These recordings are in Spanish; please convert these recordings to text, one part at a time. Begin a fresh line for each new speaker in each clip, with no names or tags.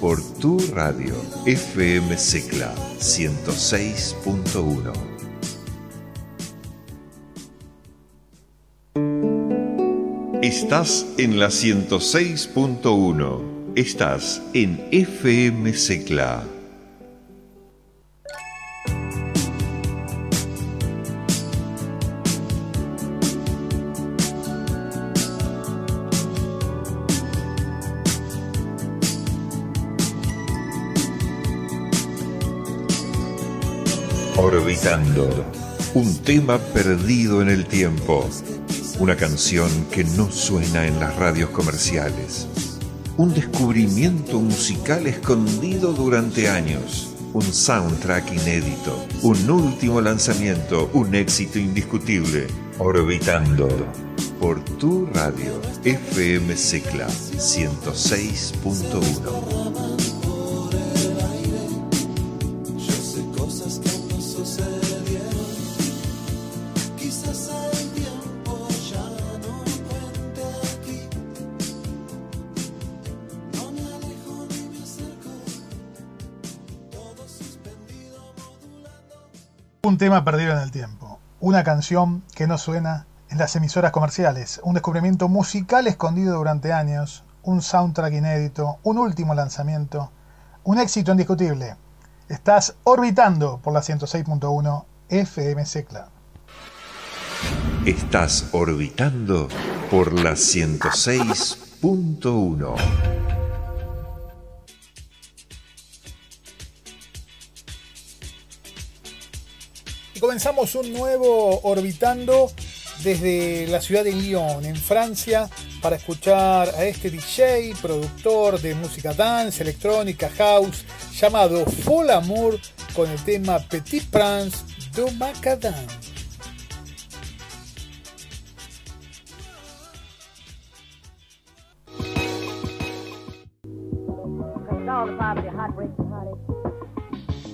por tu radio FM Secla 106.1. Estás en la 106.1. Estás en FM Secla. Orbitando. Un tema perdido en el tiempo. Una canción que no suena en las radios comerciales. Un descubrimiento musical escondido durante años. Un soundtrack inédito. Un último lanzamiento. Un éxito indiscutible. Orbitando. Por tu radio. FM Secla 106.1.
Un tema perdido en el tiempo, una canción que no suena en las emisoras comerciales, un descubrimiento musical escondido durante años, un soundtrack inédito, un último lanzamiento, un éxito indiscutible. Estás orbitando por la 106.1 FM Secla.
Estás orbitando por la 106.1.
comenzamos un nuevo Orbitando desde la ciudad de Lyon, en Francia, para escuchar a este DJ, productor de música dance, electrónica, house, llamado Full Amour, con el tema Petit Prince de Macadam.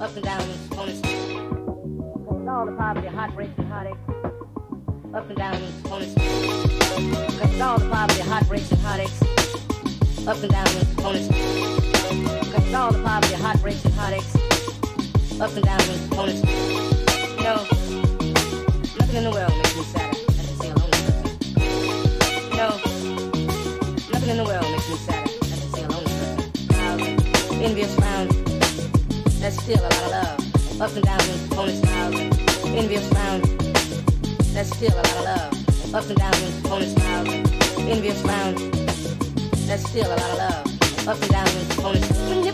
Up and down, all the poverty, heartbreak, and heartache. Up and down on it. Cause all the poverty, heartbreaks, and heartaches. Up and down on it. Cause all the poverty, heartbreaks, and heartaches. Up and down on it. You know, nothing in the world makes me sadder than to see a lonely person. You know, nothing in the world makes me sadder see a lonely person. Envious round, there's still a lot of love. Up and down on it envious round. That's still a lot of love. Up and down in opponent smiles. Envious round. That's still a lot of love. Up and down in opponent.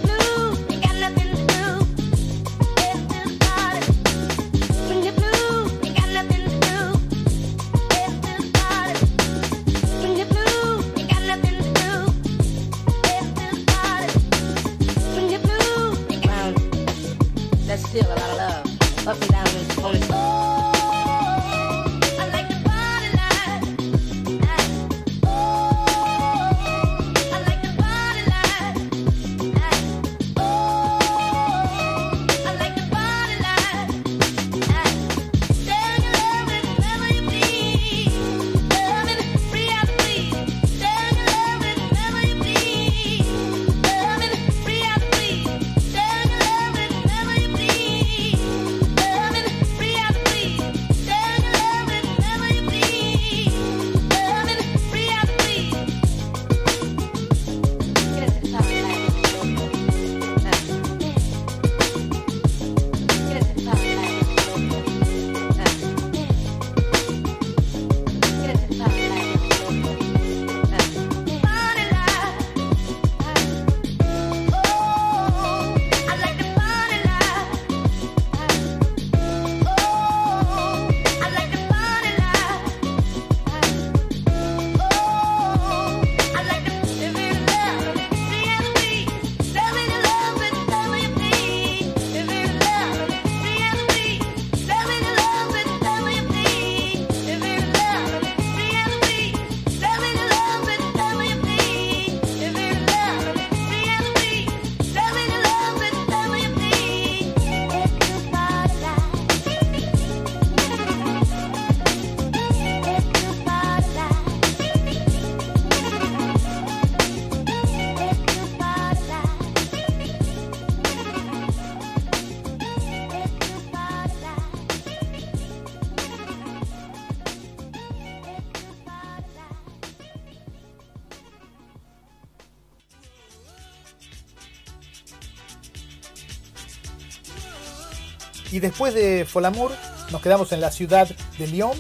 Y después de Folamour nos quedamos en la ciudad de Lyon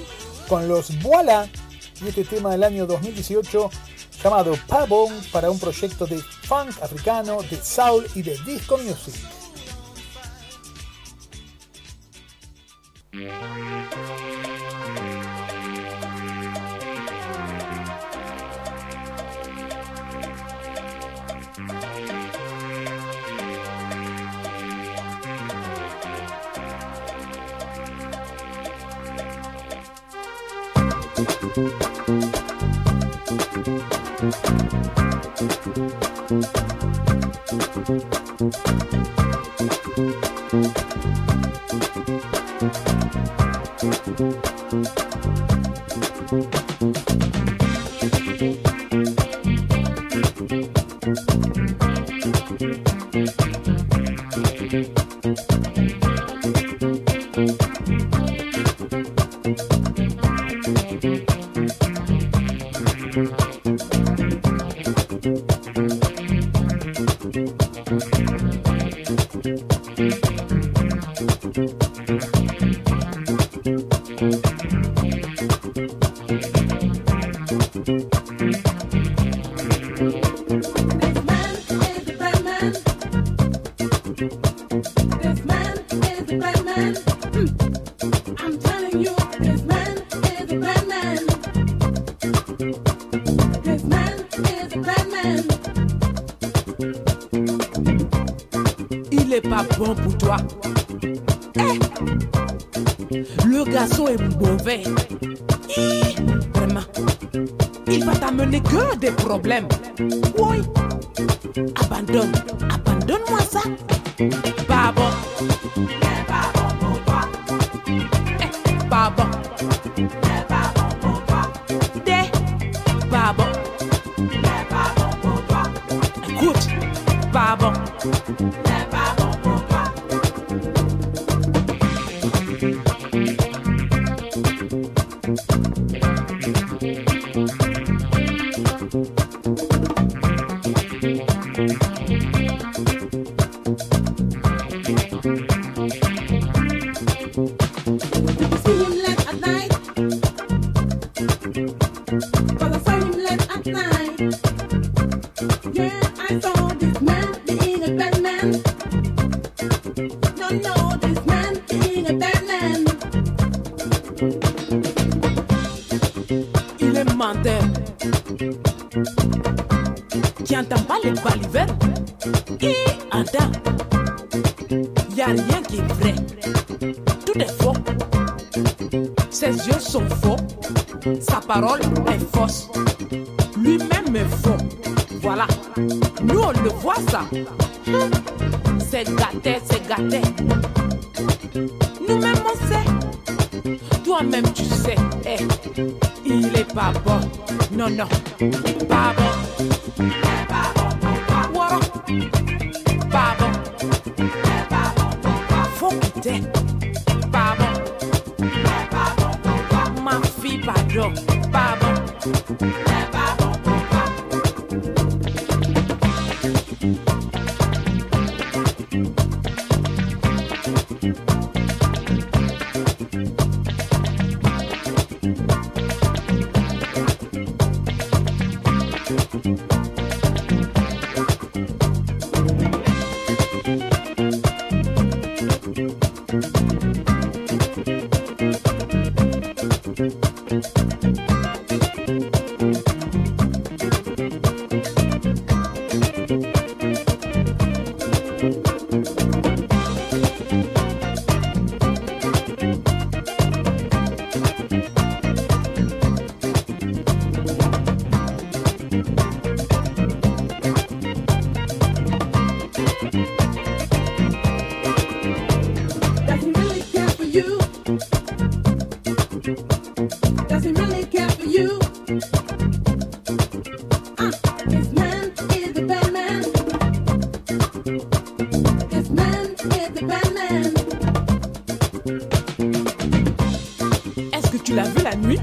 con los Voila y este tema del año 2018 llamado Pabon para un proyecto de funk africano, de soul y de disco music.
Feeling at night. farol. Est-ce que tu l'as vu la nuit?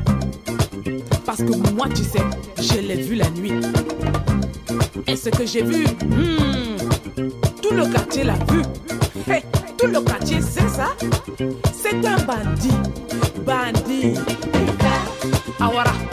Parce que moi, tu sais, je l'ai vu la nuit. Et ce que j'ai vu, hmm, tout le quartier l'a vu. Hey, tout le quartier sait ça. C'est un bandit. Bandit. Awara.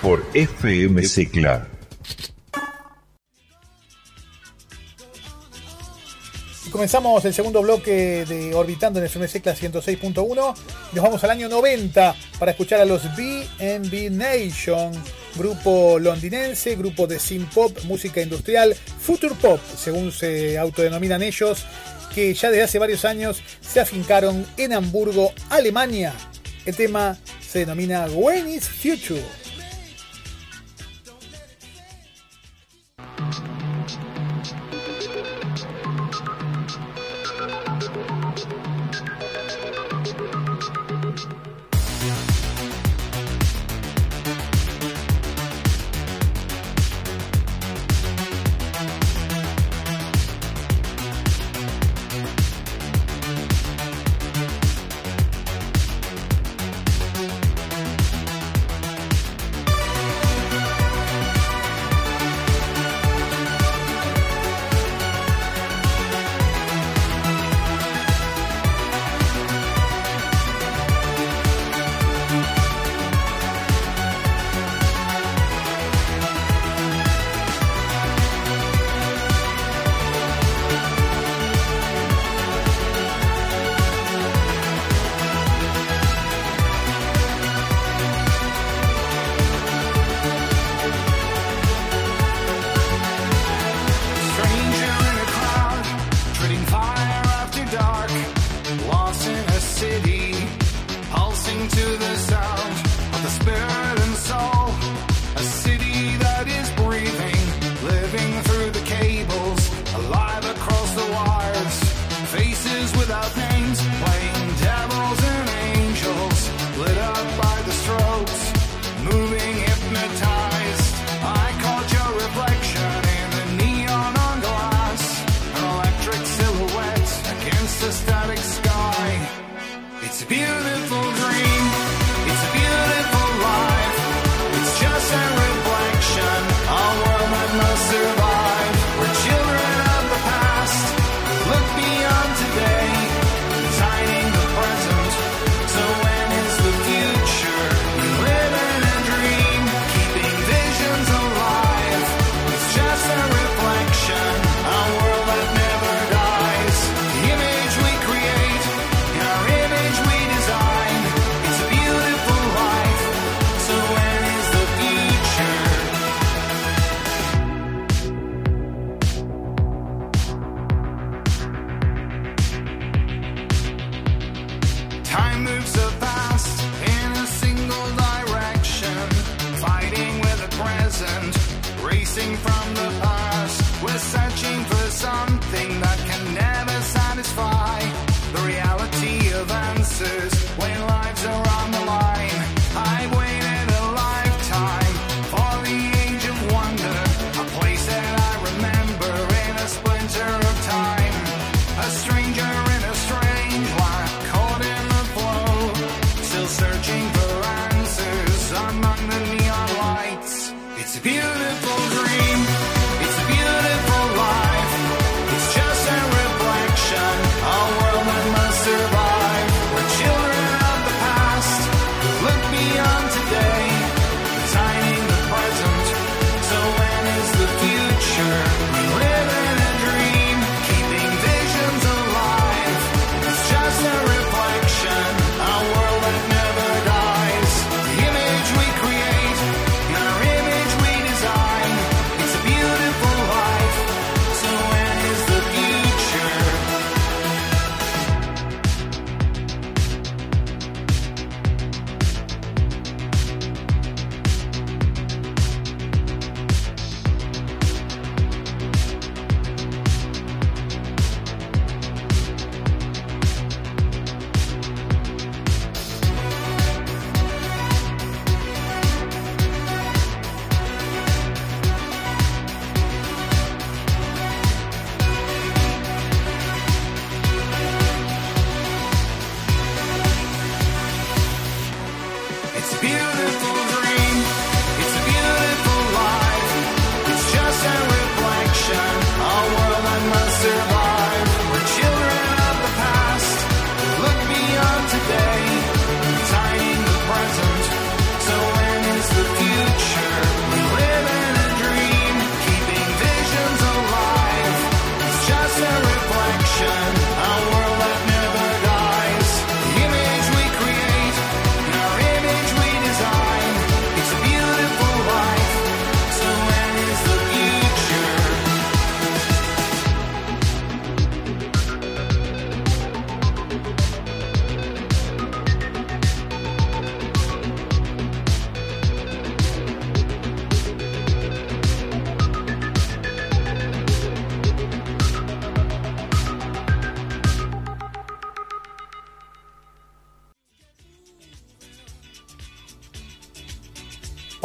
por FM
Cicla. Comenzamos el segundo bloque de Orbitando en FM Secla 106.1. Nos vamos al año 90 para escuchar a los BNB Nation, grupo londinense, grupo de synth-pop, música industrial, future pop, según se autodenominan ellos, que ya desde hace varios años se afincaron en Hamburgo, Alemania. El tema se denomina When is Future.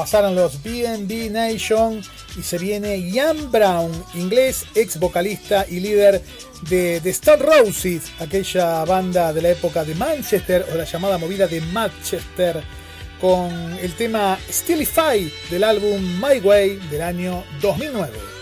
pasaron los BNB Nation y se viene Ian Brown, inglés, ex vocalista y líder de The Star Roses, aquella banda de la época de Manchester o la llamada movida de Manchester, con el tema Stillify del álbum My Way del año 2009.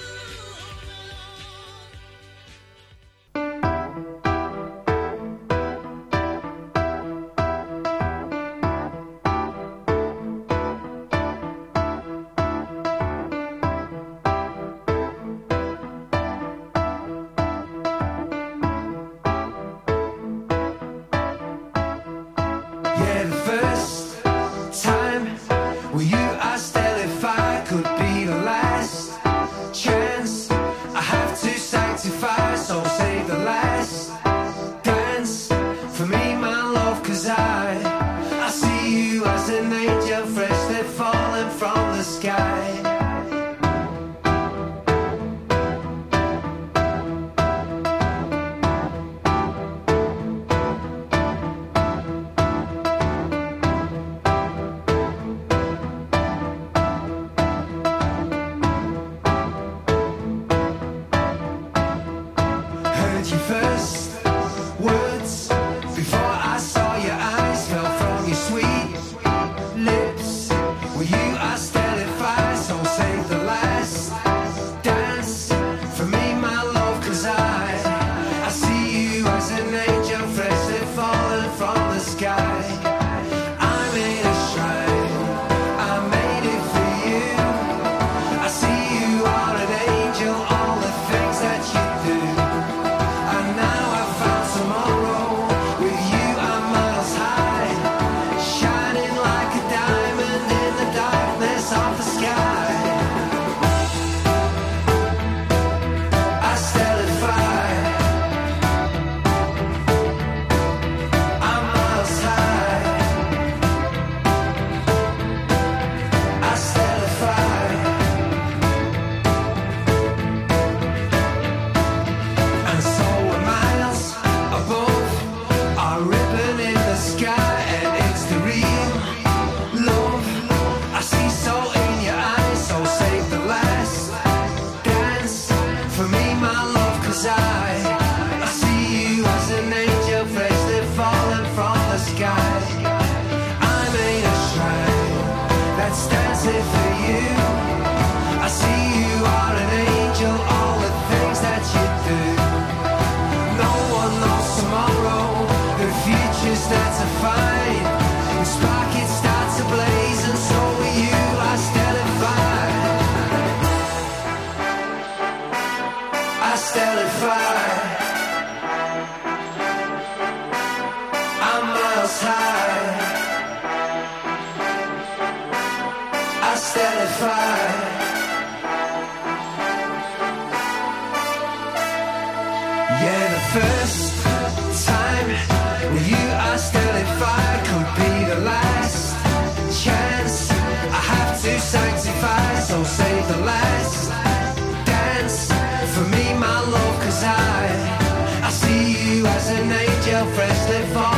friends, they fall.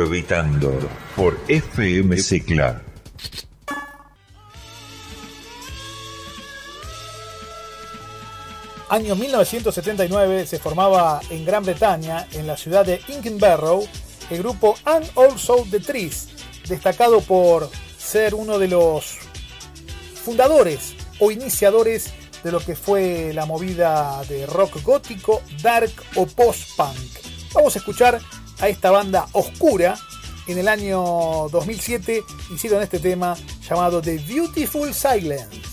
Orbitando por FM Cicla.
Año 1979 se formaba en Gran Bretaña, en la ciudad de Inkenbarrow, el grupo And Also the Trees, destacado por ser uno de los fundadores o iniciadores de lo que fue la movida de rock gótico, dark o post-punk. Vamos a escuchar a esta banda oscura. En el año 2007 hicieron este tema llamado The Beautiful Silence.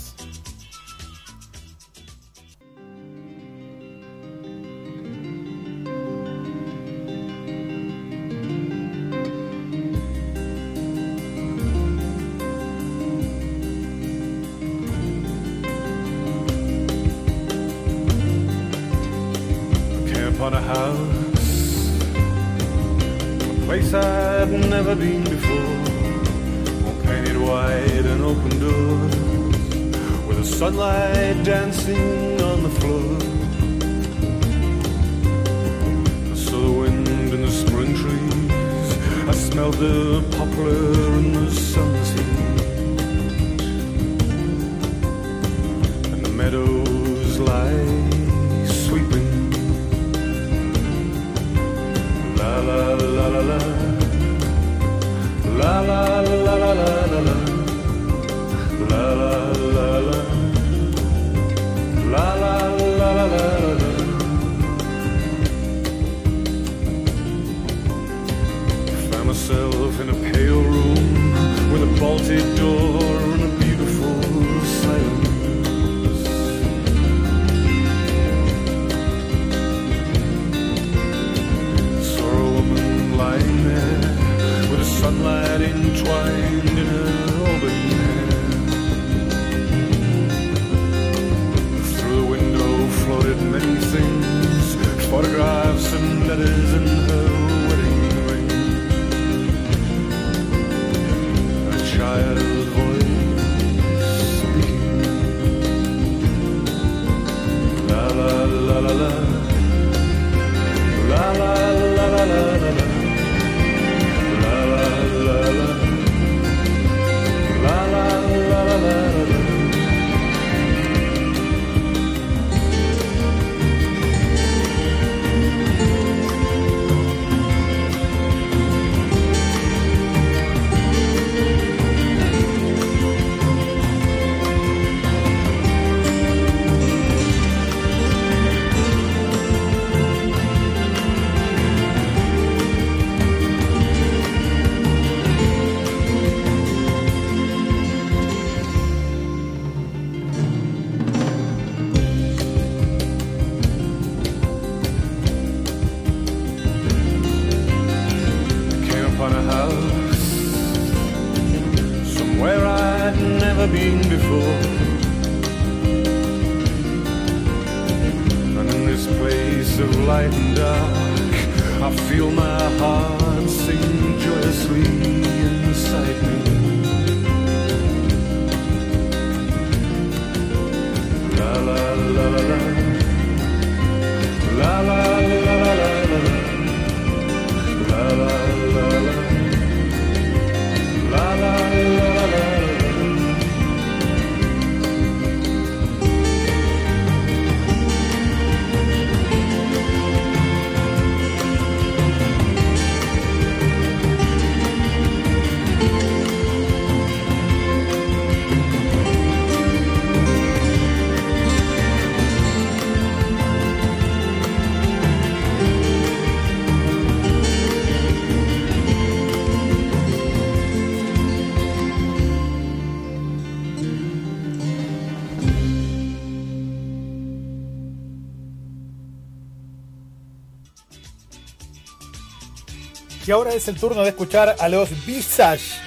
Y ahora es el turno de escuchar a los Visage,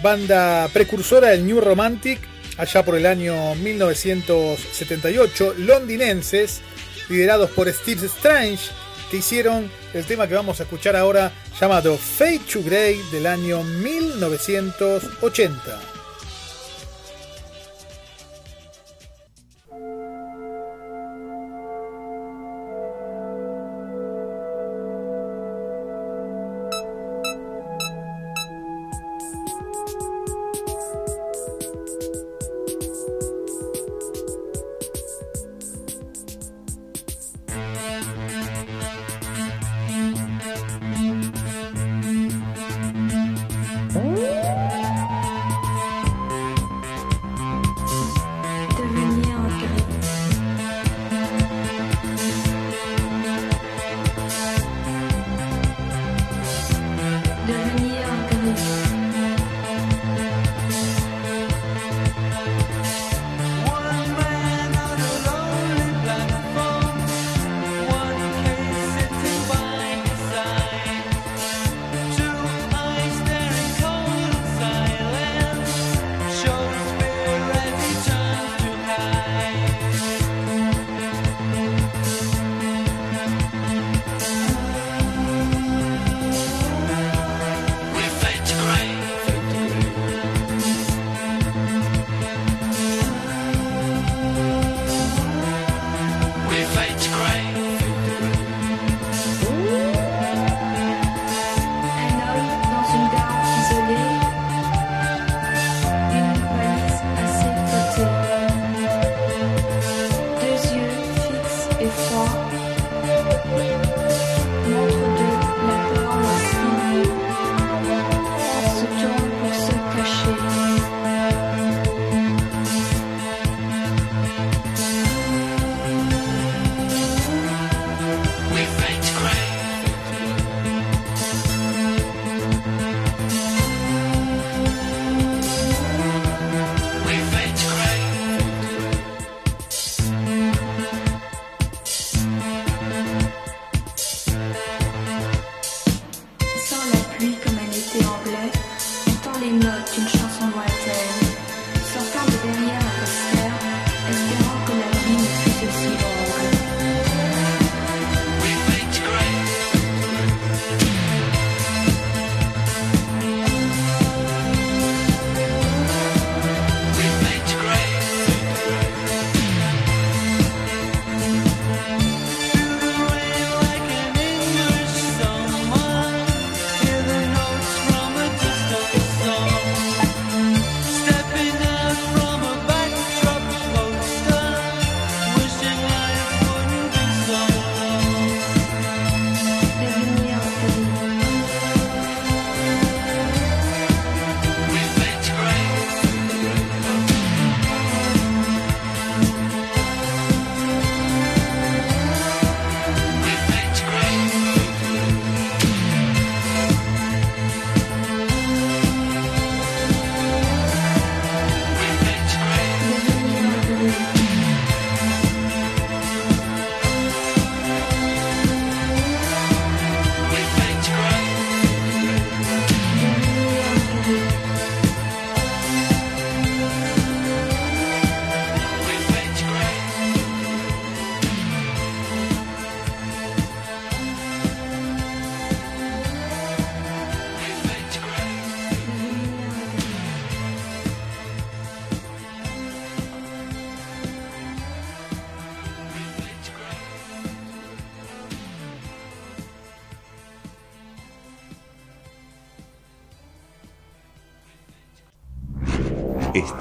banda precursora del New Romantic, allá por el año 1978, londinenses, liderados por Steve Strange, que hicieron el tema que vamos a escuchar ahora llamado Fade to Grey del año 1980.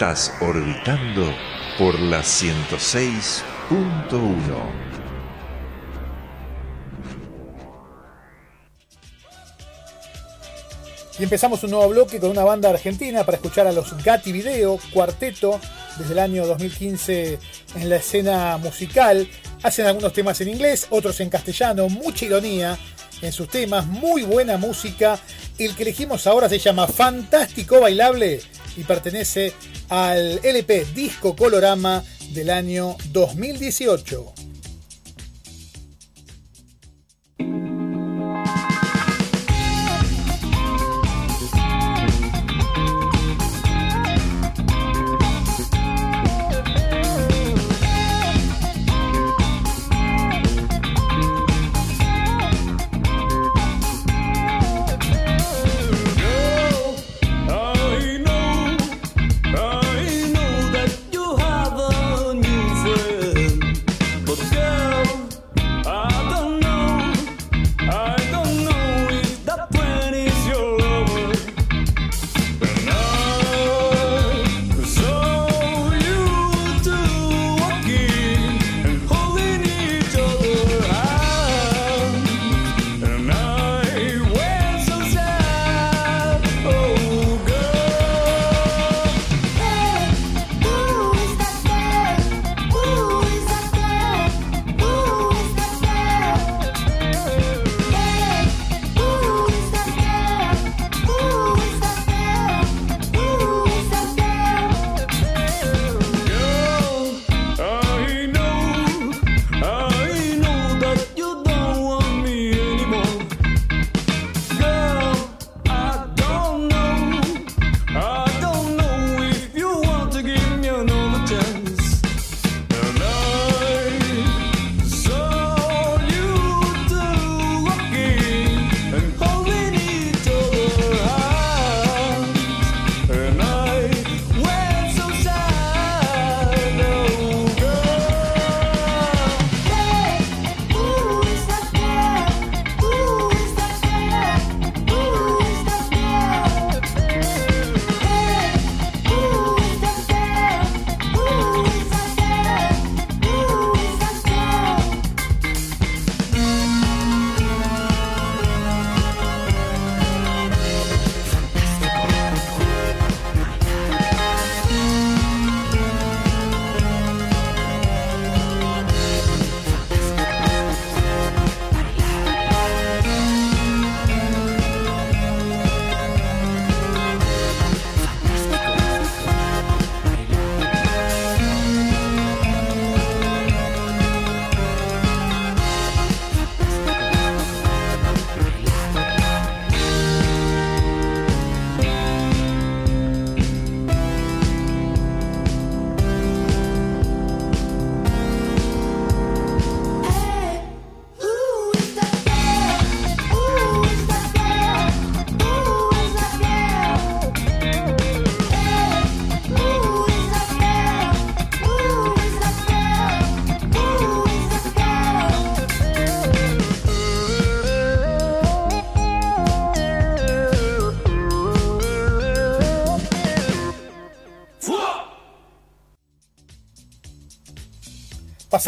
Estás orbitando por la 106.1.
Y empezamos un nuevo bloque con una banda argentina para escuchar a los Gatti Video, cuarteto, desde el año 2015 en la escena musical. Hacen algunos temas en inglés, otros en castellano, mucha ironía en sus temas, muy buena música. El que elegimos ahora se llama Fantástico Bailable y pertenece al LP Disco Colorama del año 2018.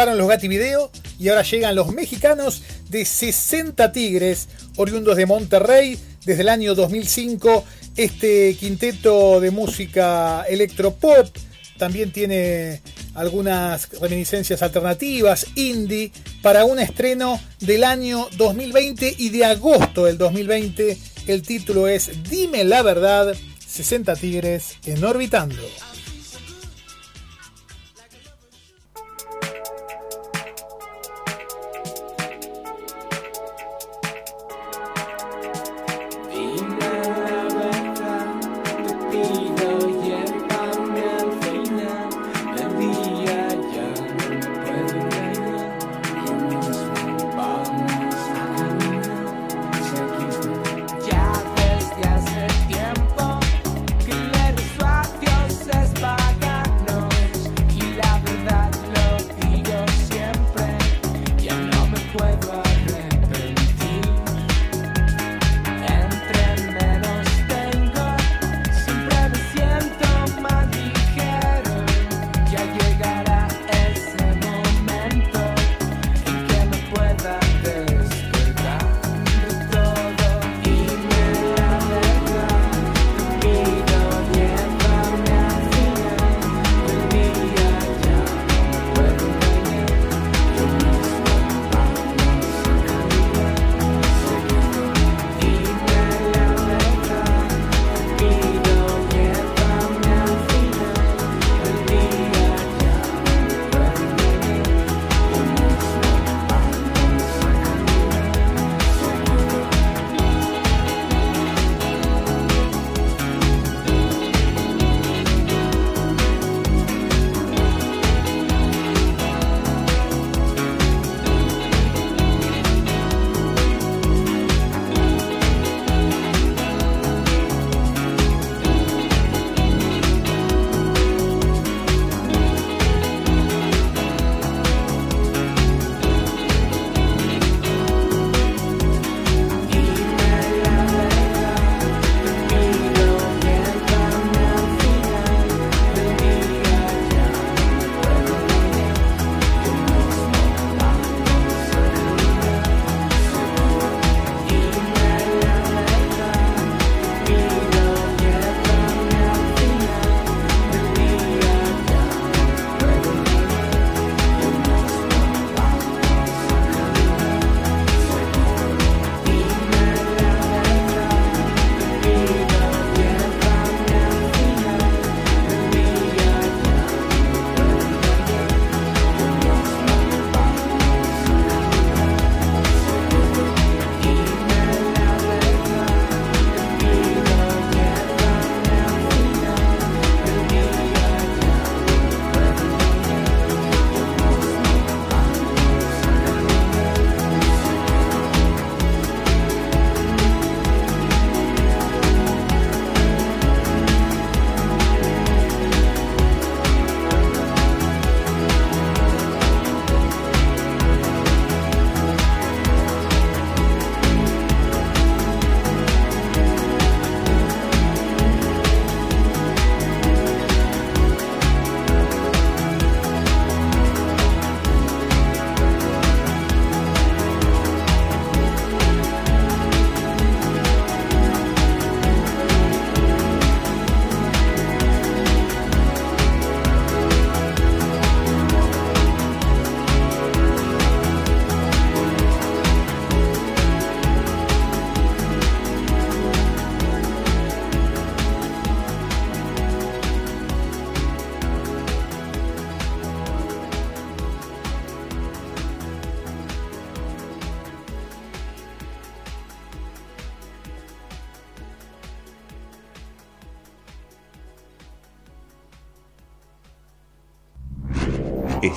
Pasaron los Gatti Video y ahora llegan los mexicanos de 60 Tigres, oriundos de Monterrey desde el año 2005. Este quinteto de música electropop también tiene algunas reminiscencias alternativas, indie, para un estreno del año 2020 y de agosto del 2020. El título es Dime la verdad, 60 Tigres en Orbitando.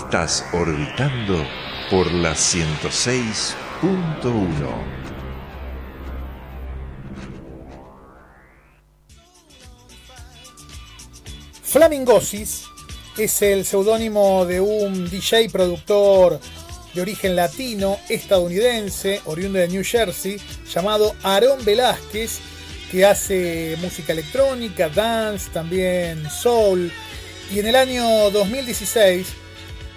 Estás orbitando por la 106.1.
Flamingosis es el seudónimo de un DJ productor de origen latino estadounidense, oriundo de New Jersey, llamado Aarón Velázquez, que hace música electrónica, dance, también soul. Y en el año 2016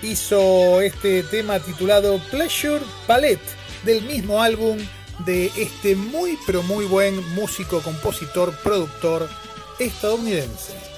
hizo este tema titulado Pleasure Palette del mismo álbum de este muy pero muy buen músico, compositor, productor estadounidense.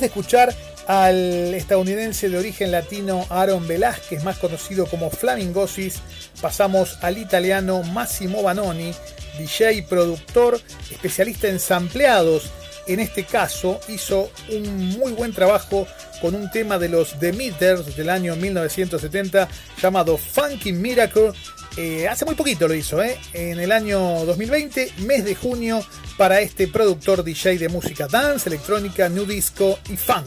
De escuchar al estadounidense de origen latino Aaron Velázquez, más conocido como Flamingosis, pasamos al italiano Massimo Banoni, DJ, productor, especialista en sampleados. En este caso hizo un muy buen trabajo con un tema de los The Meters del año 1970 llamado Funky Miracle. Eh, hace muy poquito lo hizo, ¿eh? en el año 2020, mes de junio, para este productor DJ de música dance, electrónica, new disco y funk.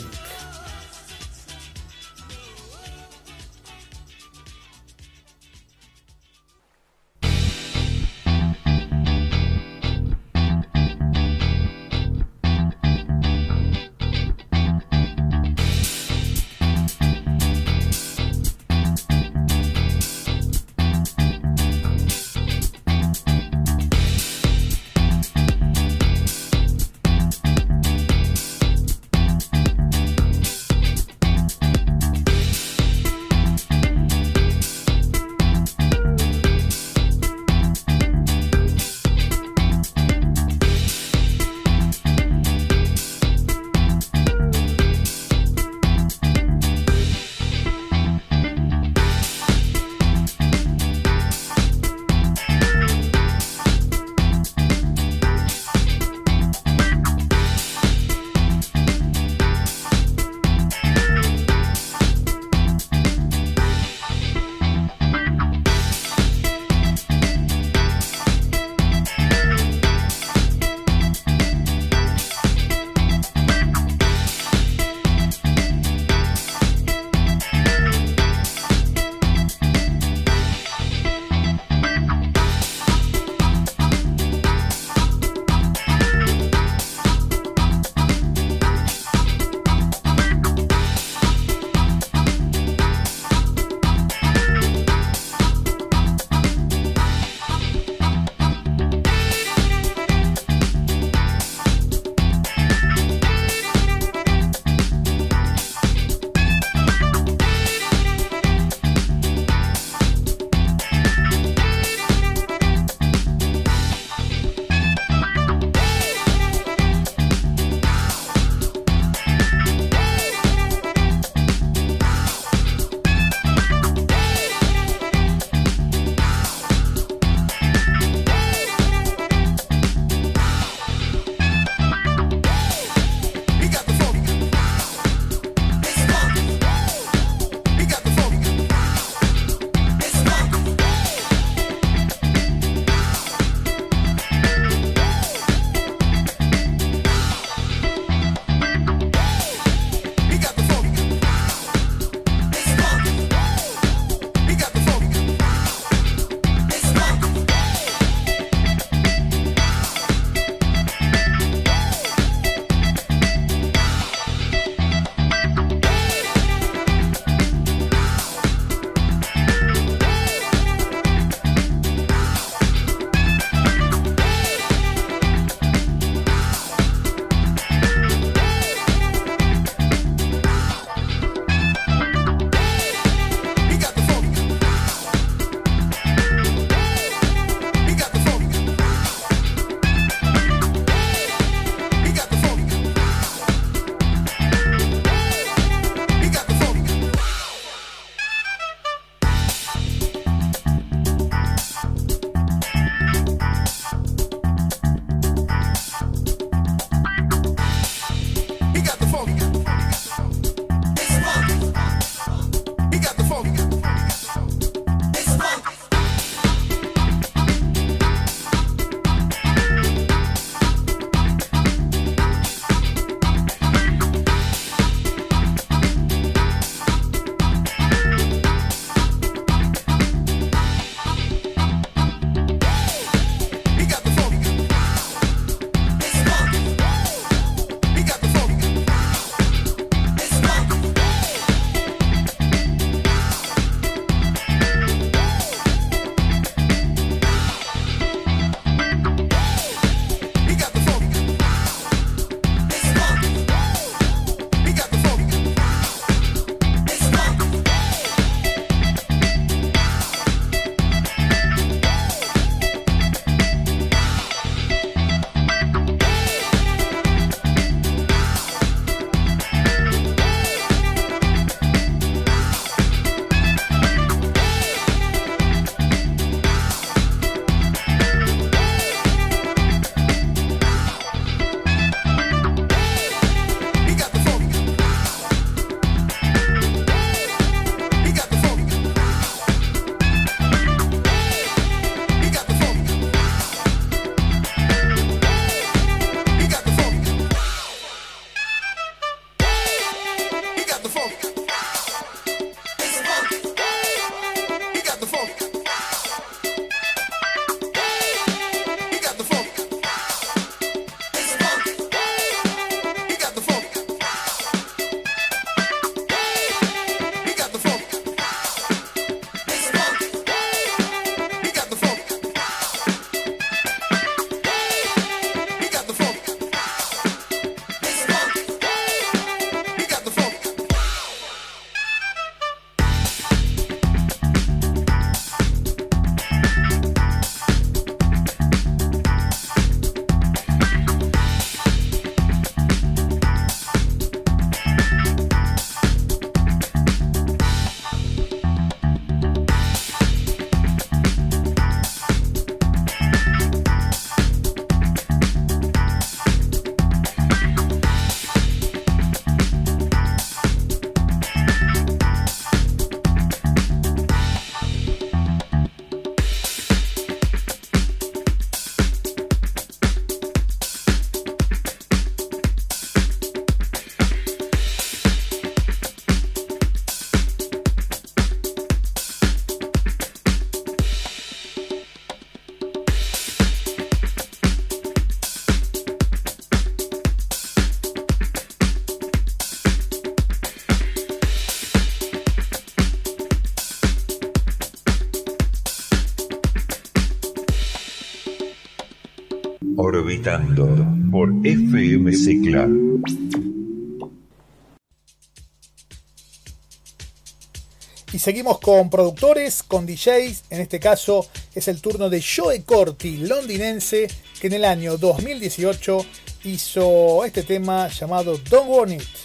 Seguimos con productores, con DJs. En este caso es el turno de Joe Corti, londinense, que en el año 2018 hizo este tema llamado Don't Want It.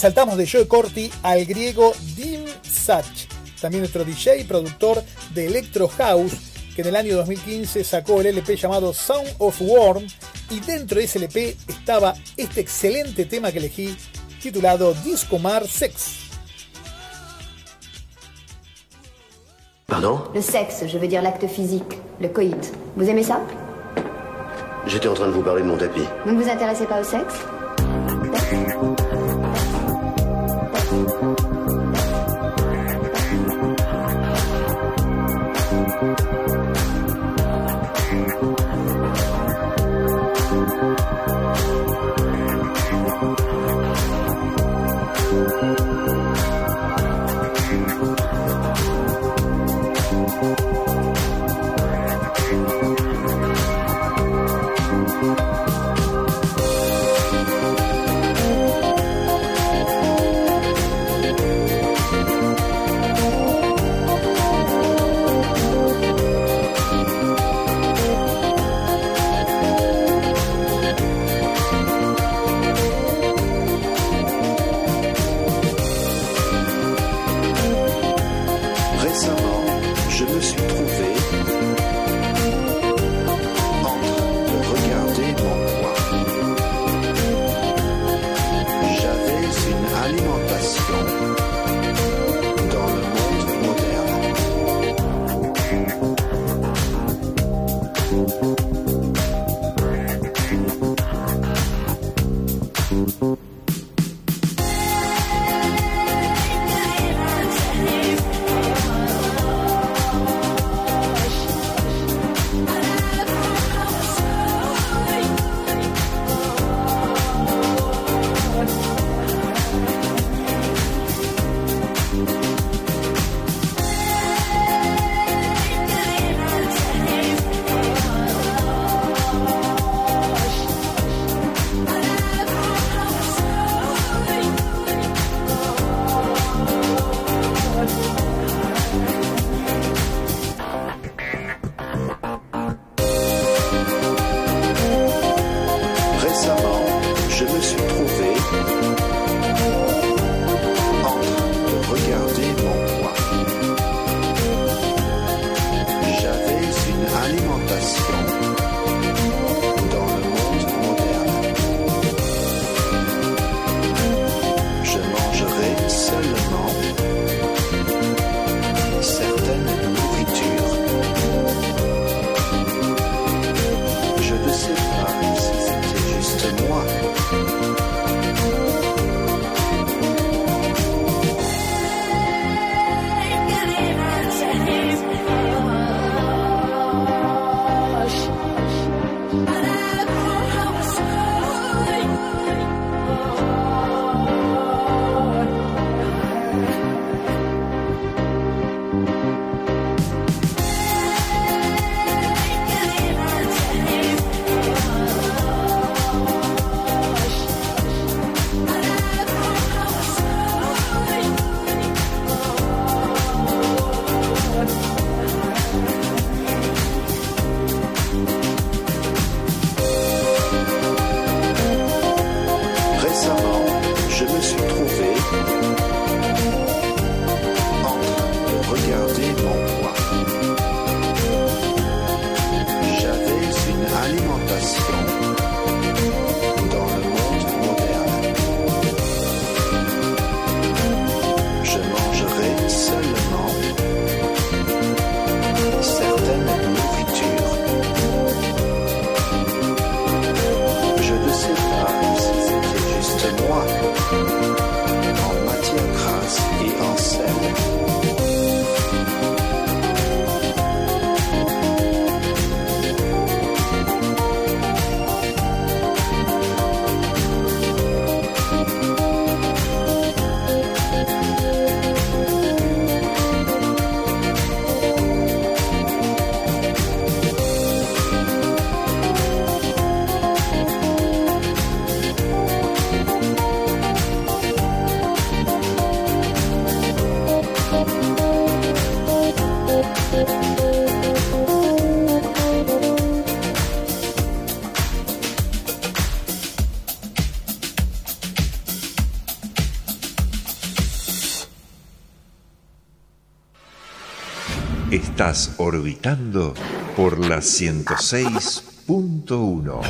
Saltamos de Joe Corti al griego Dim Sach, también nuestro DJ y productor de Electro House, que en el año 2015 sacó el LP llamado Sound of Worm y dentro de ese LP estaba este excelente tema que elegí titulado Discomar Sex.
Pardon
Le sexe, je veux dire l'acte physique, le coït. Vous aimez ça
J'étais en train de vous parler de mon tapis.
Vous ne vous intéressez pas au sexe
Estás orbitando por la 106.1.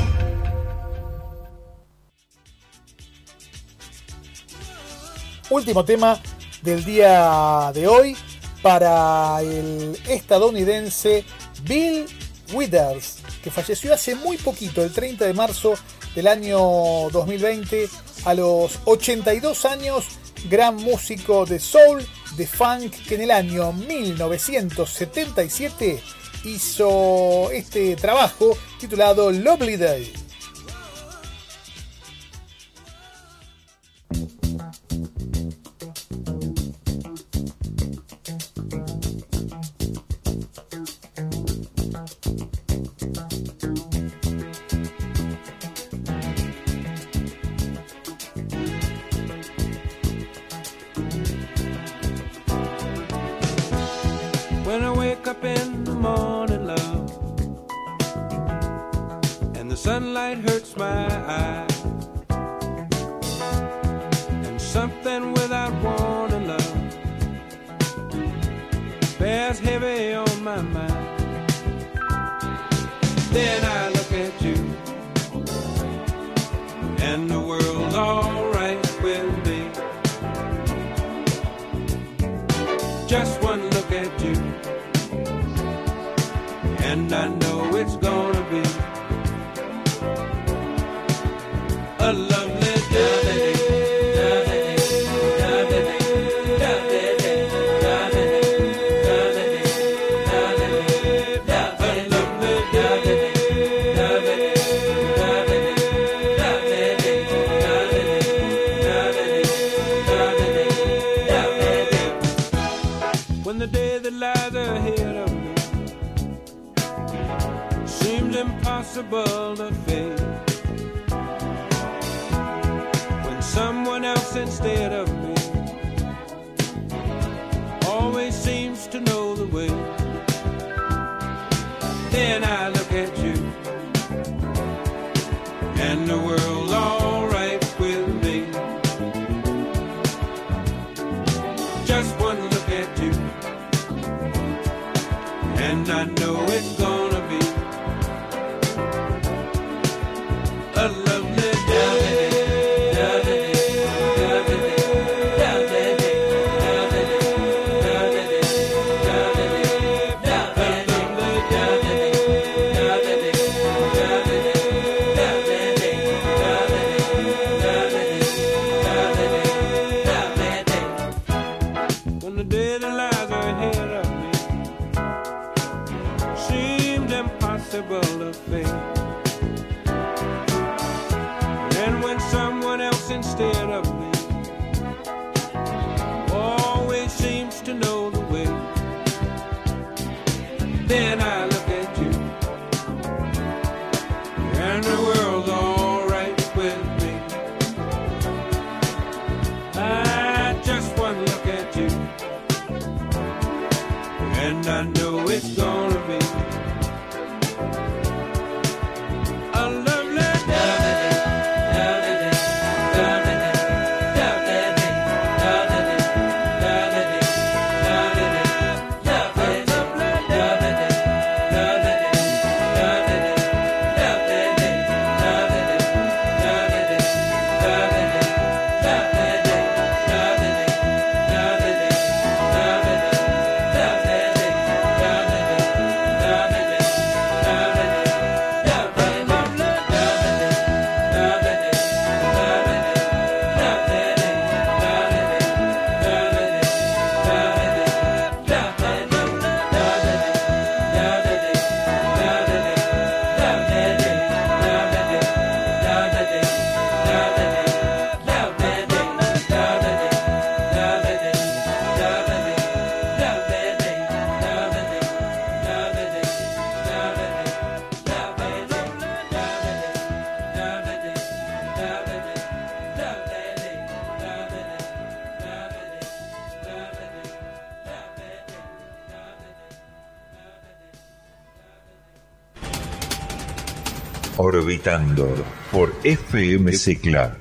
Último tema del día de hoy para el estadounidense Bill Withers, que falleció hace muy poquito, el 30 de marzo del año 2020, a los 82 años gran músico de soul, de funk, que en el año 1977 hizo este trabajo titulado Lovely Day.
Orbitando por FM Cicla.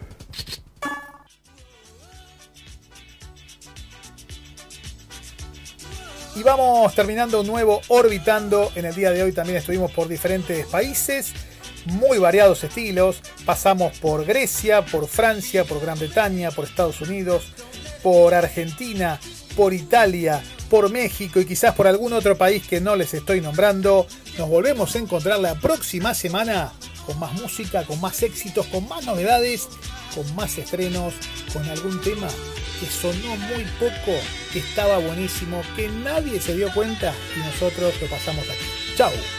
Y
vamos terminando un nuevo Orbitando. En el día de hoy también estuvimos por diferentes países, muy variados estilos. Pasamos por Grecia, por Francia, por Gran Bretaña, por Estados Unidos, por Argentina, por Italia, por México y quizás por algún otro país que no les estoy nombrando. Nos volvemos a encontrar la próxima semana con más música, con más éxitos, con más novedades, con más estrenos, con algún tema que sonó muy poco, que estaba buenísimo, que nadie se dio cuenta y nosotros lo pasamos aquí. Chao.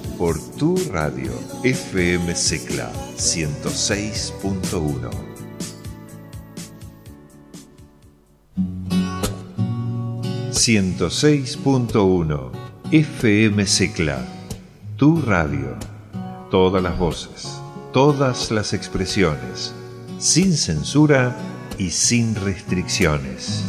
Por tu radio. FM Secla 106.1. ...106.1... FM Secla... Tu radio... Todas las voces... Todas las expresiones... Sin censura y sin restricciones.